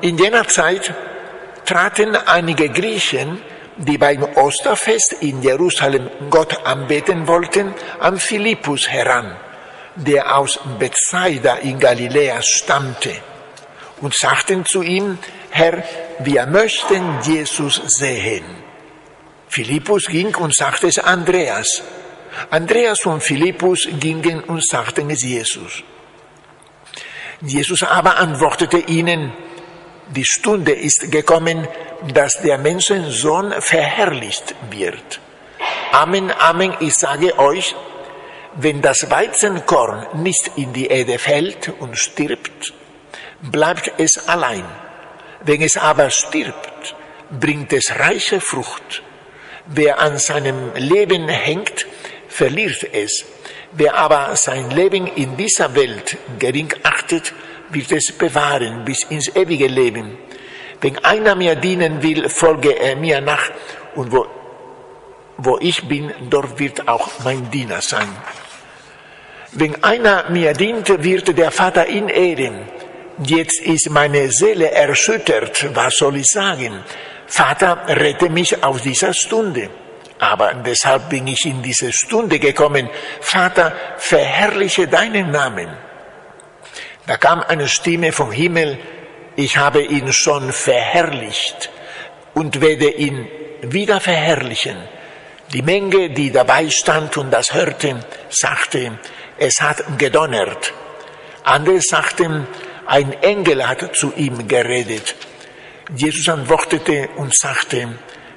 in jener Zeit traten einige Griechen, die beim Osterfest in Jerusalem Gott anbeten wollten, an Philippus heran, der aus Bethsaida in Galiläa stammte, und sagten zu ihm, Herr, wir möchten Jesus sehen. Philippus ging und sagte es Andreas. Andreas und Philippus gingen und sagten es Jesus. Jesus aber antwortete ihnen, die Stunde ist gekommen, dass der Menschensohn verherrlicht wird. Amen, Amen, ich sage euch, wenn das Weizenkorn nicht in die Erde fällt und stirbt, bleibt es allein. Wenn es aber stirbt, bringt es reiche Frucht. Wer an seinem Leben hängt, verliert es. Wer aber sein Leben in dieser Welt gering achtet, wird es bewahren bis ins ewige Leben. Wenn einer mir dienen will, folge er mir nach und wo, wo ich bin, dort wird auch mein Diener sein. Wenn einer mir dient, wird der Vater ihn ehren. Jetzt ist meine Seele erschüttert. Was soll ich sagen? Vater, rette mich aus dieser Stunde. Aber deshalb bin ich in diese Stunde gekommen. Vater, verherrliche deinen Namen. Da kam eine Stimme vom Himmel, ich habe ihn schon verherrlicht und werde ihn wieder verherrlichen. Die Menge, die dabei stand und das hörte, sagte, es hat gedonnert. Andere sagten, ein Engel hat zu ihm geredet. Jesus antwortete und sagte,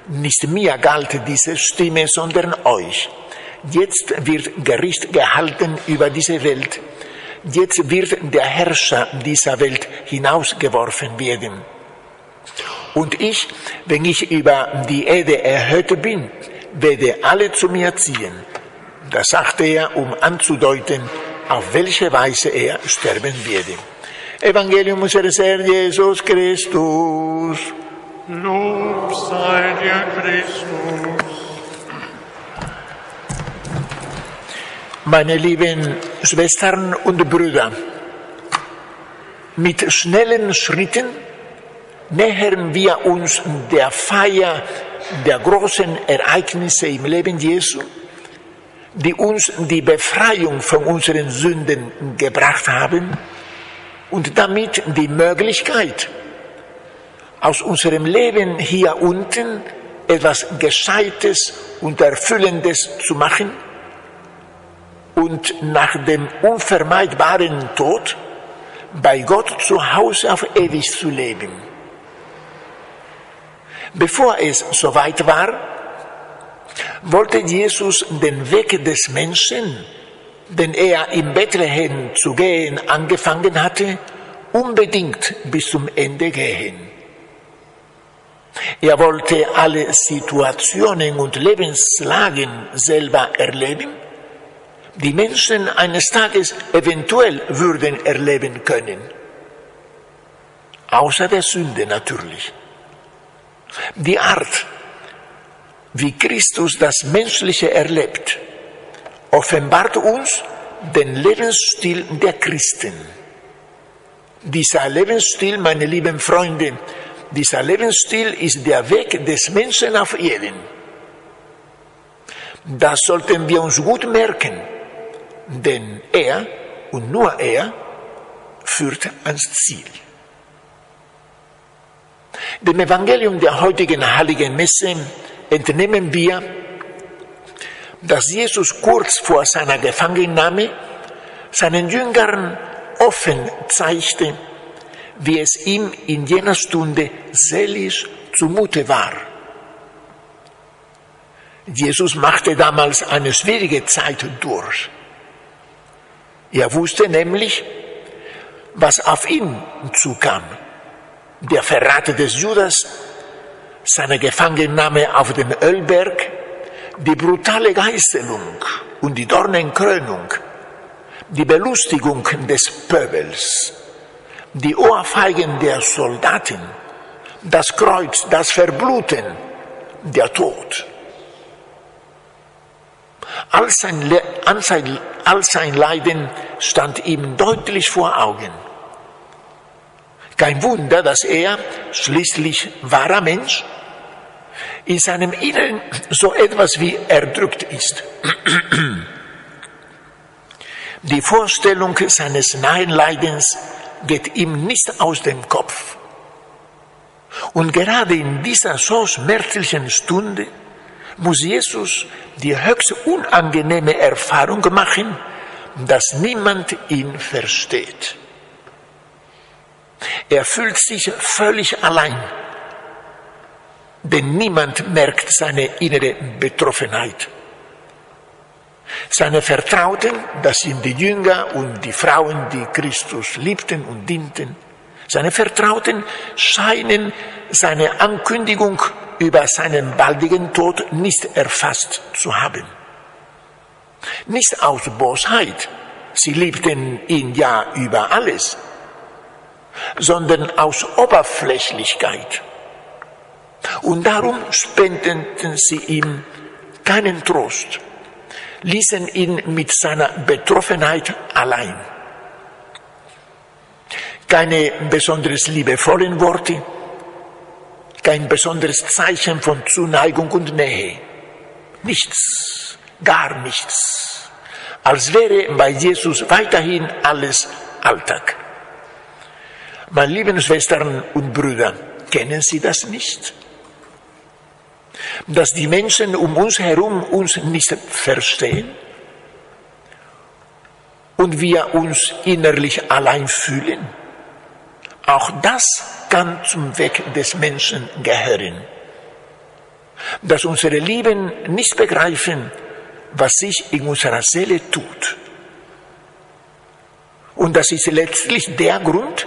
nicht mir galt diese Stimme, sondern euch. Jetzt wird Gericht gehalten über diese Welt. Jetzt wird der Herrscher dieser Welt hinausgeworfen werden. Und ich, wenn ich über die Erde erhöht bin, werde alle zu mir ziehen. Das sagte er, um anzudeuten, auf welche Weise er sterben werde. Evangelium unseres Herrn Jesus Christus. Lob sei dir, Christus. Meine lieben Schwestern und Brüder, mit schnellen Schritten nähern wir uns der Feier der großen Ereignisse im Leben Jesu, die uns die Befreiung von unseren Sünden gebracht haben und damit die Möglichkeit, aus unserem Leben hier unten etwas Gescheites und Erfüllendes zu machen und nach dem unvermeidbaren Tod bei Gott zu Hause auf ewig zu leben. Bevor es soweit war, wollte Jesus den Weg des Menschen, den er in Bethlehem zu gehen angefangen hatte, unbedingt bis zum Ende gehen. Er wollte alle Situationen und Lebenslagen selber erleben, die Menschen eines Tages eventuell würden erleben können. Außer der Sünde natürlich. Die Art, wie Christus das Menschliche erlebt, offenbart uns den Lebensstil der Christen. Dieser Lebensstil, meine lieben Freunde, dieser Lebensstil ist der Weg des Menschen auf Erden. Das sollten wir uns gut merken, denn er und nur er führt ans Ziel. Dem Evangelium der heutigen heiligen Messe entnehmen wir, dass Jesus kurz vor seiner Gefangennahme seinen Jüngern offen zeigte, wie es ihm in jener Stunde seelisch zumute war. Jesus machte damals eine schwierige Zeit durch. Er wusste nämlich, was auf ihn zukam. Der Verrat des Judas, seine Gefangennahme auf dem Ölberg, die brutale Geißelung und die Dornenkrönung, die Belustigung des Pöbels, die Ohrfeigen der Soldaten, das Kreuz, das Verbluten, der Tod. All sein, all sein Leiden stand ihm deutlich vor Augen. Kein Wunder, dass er, schließlich wahrer Mensch, in seinem Inneren so etwas wie erdrückt ist. Die Vorstellung seines nahen Leidens geht ihm nicht aus dem Kopf. Und gerade in dieser so schmerzlichen Stunde muss Jesus die höchst unangenehme Erfahrung machen, dass niemand ihn versteht. Er fühlt sich völlig allein, denn niemand merkt seine innere Betroffenheit. Seine Vertrauten, das sind die Jünger und die Frauen, die Christus liebten und dienten, seine Vertrauten scheinen seine Ankündigung über seinen baldigen Tod nicht erfasst zu haben. Nicht aus Bosheit, sie liebten ihn ja über alles, sondern aus Oberflächlichkeit. Und darum spendeten sie ihm keinen Trost, ließen ihn mit seiner Betroffenheit allein keine besonders liebevollen Worte, kein besonderes Zeichen von Zuneigung und Nähe. Nichts, gar nichts. Als wäre bei Jesus weiterhin alles Alltag. Meine lieben Schwestern und Brüder, kennen Sie das nicht? Dass die Menschen um uns herum uns nicht verstehen und wir uns innerlich allein fühlen? Auch das kann zum Weg des Menschen gehören. Dass unsere Lieben nicht begreifen, was sich in unserer Seele tut. Und das ist letztlich der Grund,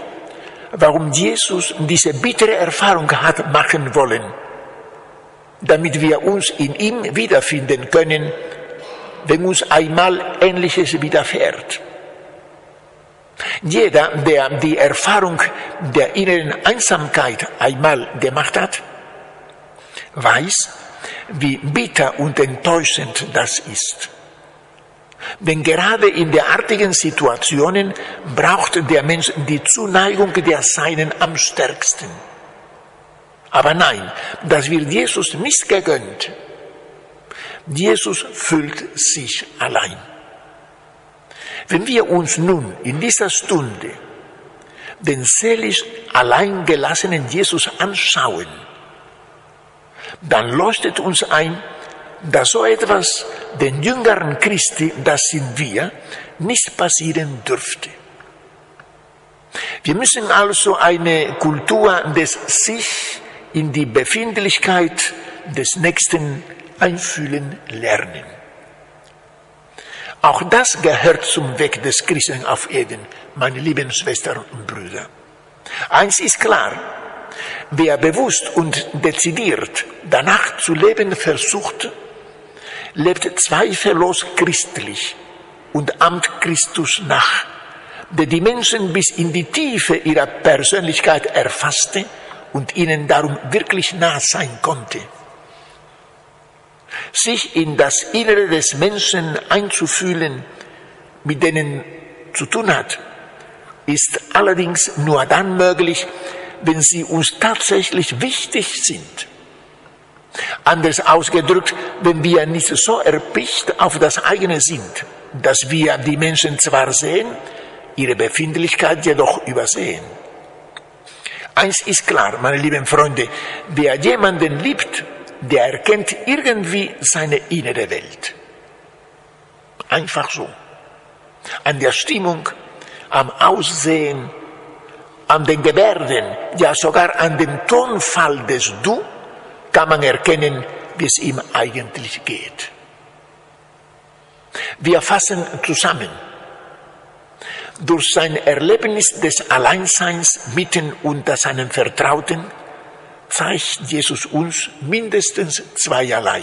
warum Jesus diese bittere Erfahrung hat machen wollen, damit wir uns in ihm wiederfinden können, wenn uns einmal Ähnliches widerfährt. Jeder, der die Erfahrung der inneren Einsamkeit einmal gemacht hat, weiß, wie bitter und enttäuschend das ist. Denn gerade in derartigen Situationen braucht der Mensch die Zuneigung der Seinen am stärksten. Aber nein, das wird Jesus nicht gegönnt. Jesus fühlt sich allein. Wenn wir uns nun in dieser Stunde den seelisch alleingelassenen Jesus anschauen, dann leuchtet uns ein, dass so etwas den Jüngeren Christi, das sind wir, nicht passieren dürfte. Wir müssen also eine Kultur des sich in die Befindlichkeit des Nächsten einfühlen lernen. Auch das gehört zum Weg des Christen auf Erden, meine lieben Schwestern und Brüder. Eins ist klar, wer bewusst und dezidiert danach zu leben versucht, lebt zweifellos christlich und ahmt Christus nach, der die Menschen bis in die Tiefe ihrer Persönlichkeit erfasste und ihnen darum wirklich nah sein konnte sich in das Innere des Menschen einzufühlen, mit denen zu tun hat, ist allerdings nur dann möglich, wenn sie uns tatsächlich wichtig sind. Anders ausgedrückt, wenn wir nicht so erpicht auf das eigene sind, dass wir die Menschen zwar sehen, ihre Befindlichkeit jedoch übersehen. Eins ist klar, meine lieben Freunde, wer jemanden liebt, der erkennt irgendwie seine innere Welt. Einfach so. An der Stimmung, am Aussehen, an den Gebärden, ja sogar an dem Tonfall des Du kann man erkennen, wie es ihm eigentlich geht. Wir fassen zusammen. Durch sein Erlebnis des Alleinseins mitten unter seinen Vertrauten zeigt Jesus uns mindestens zweierlei.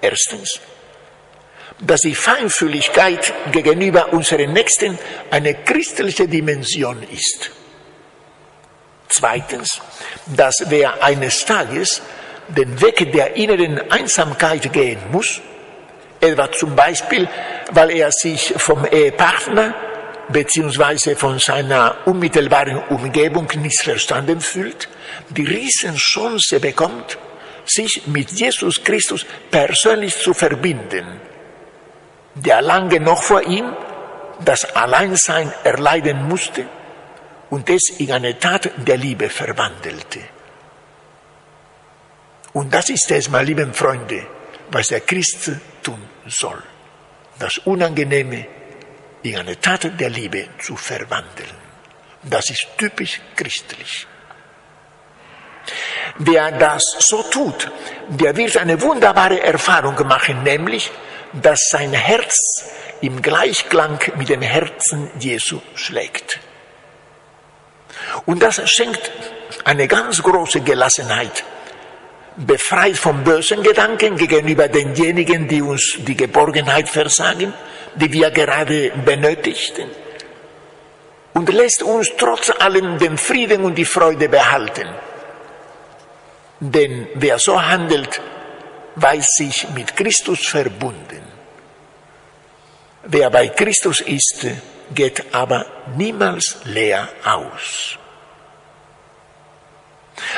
Erstens, dass die Feinfühligkeit gegenüber unseren Nächsten eine christliche Dimension ist. Zweitens, dass wer eines Tages den Weg der inneren Einsamkeit gehen muss, etwa zum Beispiel, weil er sich vom Ehepartner beziehungsweise von seiner unmittelbaren Umgebung missverstanden fühlt, die Riesenchance bekommt, sich mit Jesus Christus persönlich zu verbinden, der lange noch vor ihm das Alleinsein erleiden musste und es in eine Tat der Liebe verwandelte. Und das ist es, meine lieben Freunde, was der Christ tun soll. Das Unangenehme in eine Tat der Liebe zu verwandeln. Das ist typisch christlich. Wer das so tut, der wird eine wunderbare Erfahrung machen, nämlich, dass sein Herz im Gleichklang mit dem Herzen Jesu schlägt. Und das schenkt eine ganz große Gelassenheit, befreit vom bösen Gedanken gegenüber denjenigen, die uns die Geborgenheit versagen, die wir gerade benötigten, und lässt uns trotz allem den Frieden und die Freude behalten. Denn wer so handelt, weiß sich mit Christus verbunden. Wer bei Christus ist, geht aber niemals leer aus.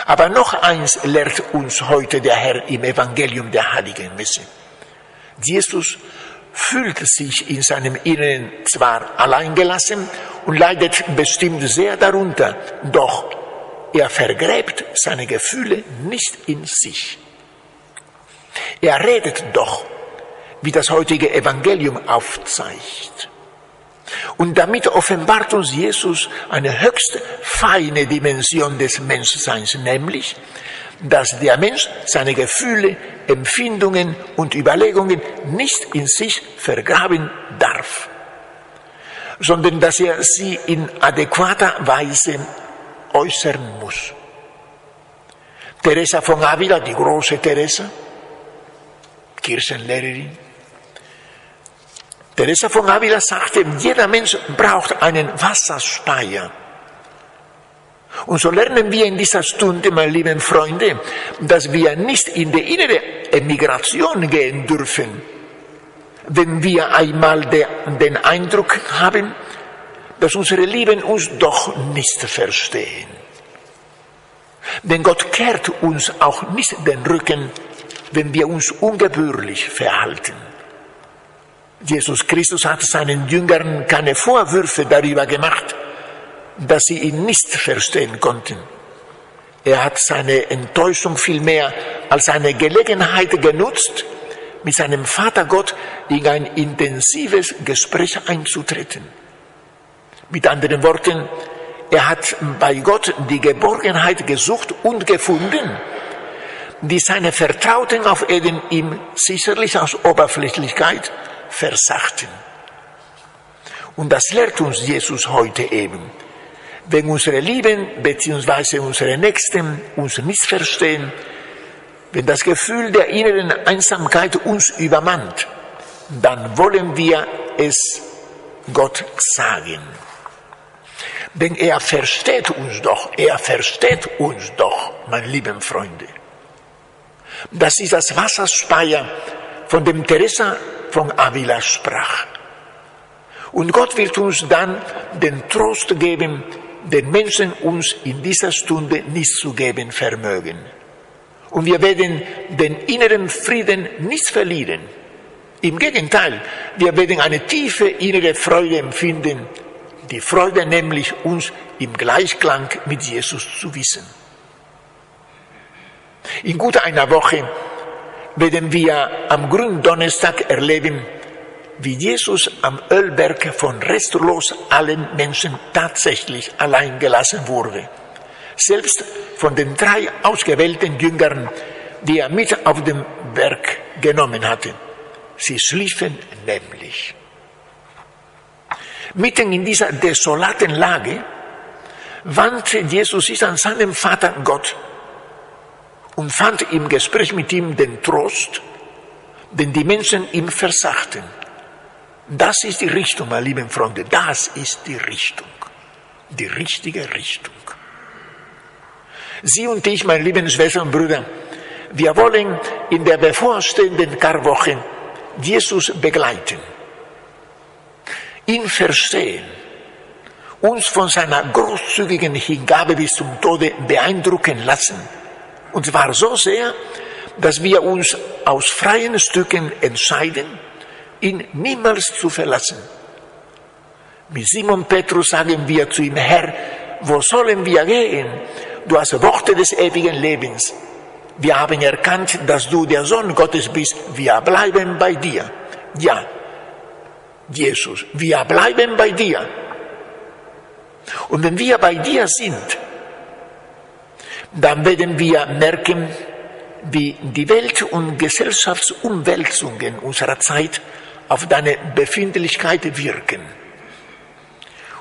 Aber noch eins lehrt uns heute der Herr im Evangelium der Heiligen Messe. Jesus fühlt sich in seinem Inneren zwar alleingelassen und leidet bestimmt sehr darunter, doch er vergräbt seine Gefühle nicht in sich. Er redet doch, wie das heutige Evangelium aufzeigt. Und damit offenbart uns Jesus eine höchst feine Dimension des Menschseins, nämlich, dass der Mensch seine Gefühle, Empfindungen und Überlegungen nicht in sich vergraben darf, sondern dass er sie in adäquater Weise äußern muss. Teresa von Avila, die große Teresa, Kirchenlehrerin, Teresa von Avila sagte, jeder Mensch braucht einen Wasserspeier. Und so lernen wir in dieser Stunde, meine lieben Freunde, dass wir nicht in die innere Emigration gehen dürfen, wenn wir einmal den Eindruck haben, dass unsere Lieben uns doch nicht verstehen. Denn Gott kehrt uns auch nicht den Rücken, wenn wir uns ungebührlich verhalten. Jesus Christus hat seinen Jüngern keine Vorwürfe darüber gemacht, dass sie ihn nicht verstehen konnten. Er hat seine Enttäuschung vielmehr als eine Gelegenheit genutzt, mit seinem Vater Gott in ein intensives Gespräch einzutreten. Mit anderen Worten, er hat bei Gott die Geborgenheit gesucht und gefunden, die seine Vertrauten auf Eden ihm sicherlich aus Oberflächlichkeit versachten. Und das lehrt uns Jesus heute eben. Wenn unsere Lieben bzw. unsere Nächsten uns missverstehen, wenn das Gefühl der inneren Einsamkeit uns übermannt, dann wollen wir es Gott sagen. Denn er versteht uns doch, er versteht uns doch, meine lieben Freunde. Das ist das Wasserspeier, von dem Teresa von Avila sprach. Und Gott wird uns dann den Trost geben, den Menschen uns in dieser Stunde nicht zu geben vermögen. Und wir werden den inneren Frieden nicht verlieren. Im Gegenteil, wir werden eine tiefe innere Freude empfinden, die Freude nämlich uns im Gleichklang mit Jesus zu wissen. In gut einer Woche werden wir am Gründonnerstag erleben, wie Jesus am Ölberg von restlos allen Menschen tatsächlich allein gelassen wurde. Selbst von den drei ausgewählten Jüngern, die er mit auf den Berg genommen hatte. Sie schliefen nämlich. Mitten in dieser desolaten Lage wandte Jesus sich an seinem Vater Gott und fand im Gespräch mit ihm den Trost, den die Menschen ihm versagten. Das ist die Richtung, meine lieben Freunde, das ist die Richtung, die richtige Richtung. Sie und ich, meine lieben Schwestern und Brüder, wir wollen in der bevorstehenden Karwoche Jesus begleiten, ihn verstehen, uns von seiner großzügigen Hingabe bis zum Tode beeindrucken lassen. Und zwar so sehr, dass wir uns aus freien Stücken entscheiden, ihn niemals zu verlassen. Mit Simon Petrus sagen wir zu ihm, Herr, wo sollen wir gehen? Du hast Worte des ewigen Lebens. Wir haben erkannt, dass du der Sohn Gottes bist. Wir bleiben bei dir. Ja, Jesus, wir bleiben bei dir. Und wenn wir bei dir sind, dann werden wir merken, wie die Welt- und Gesellschaftsumwälzungen unserer Zeit auf deine Befindlichkeit wirken.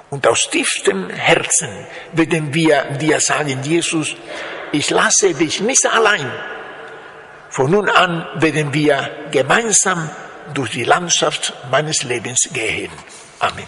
Und aus tiefstem Herzen werden wir dir sagen, Jesus, ich lasse dich nicht allein. Von nun an werden wir gemeinsam durch die Landschaft meines Lebens gehen. Amen.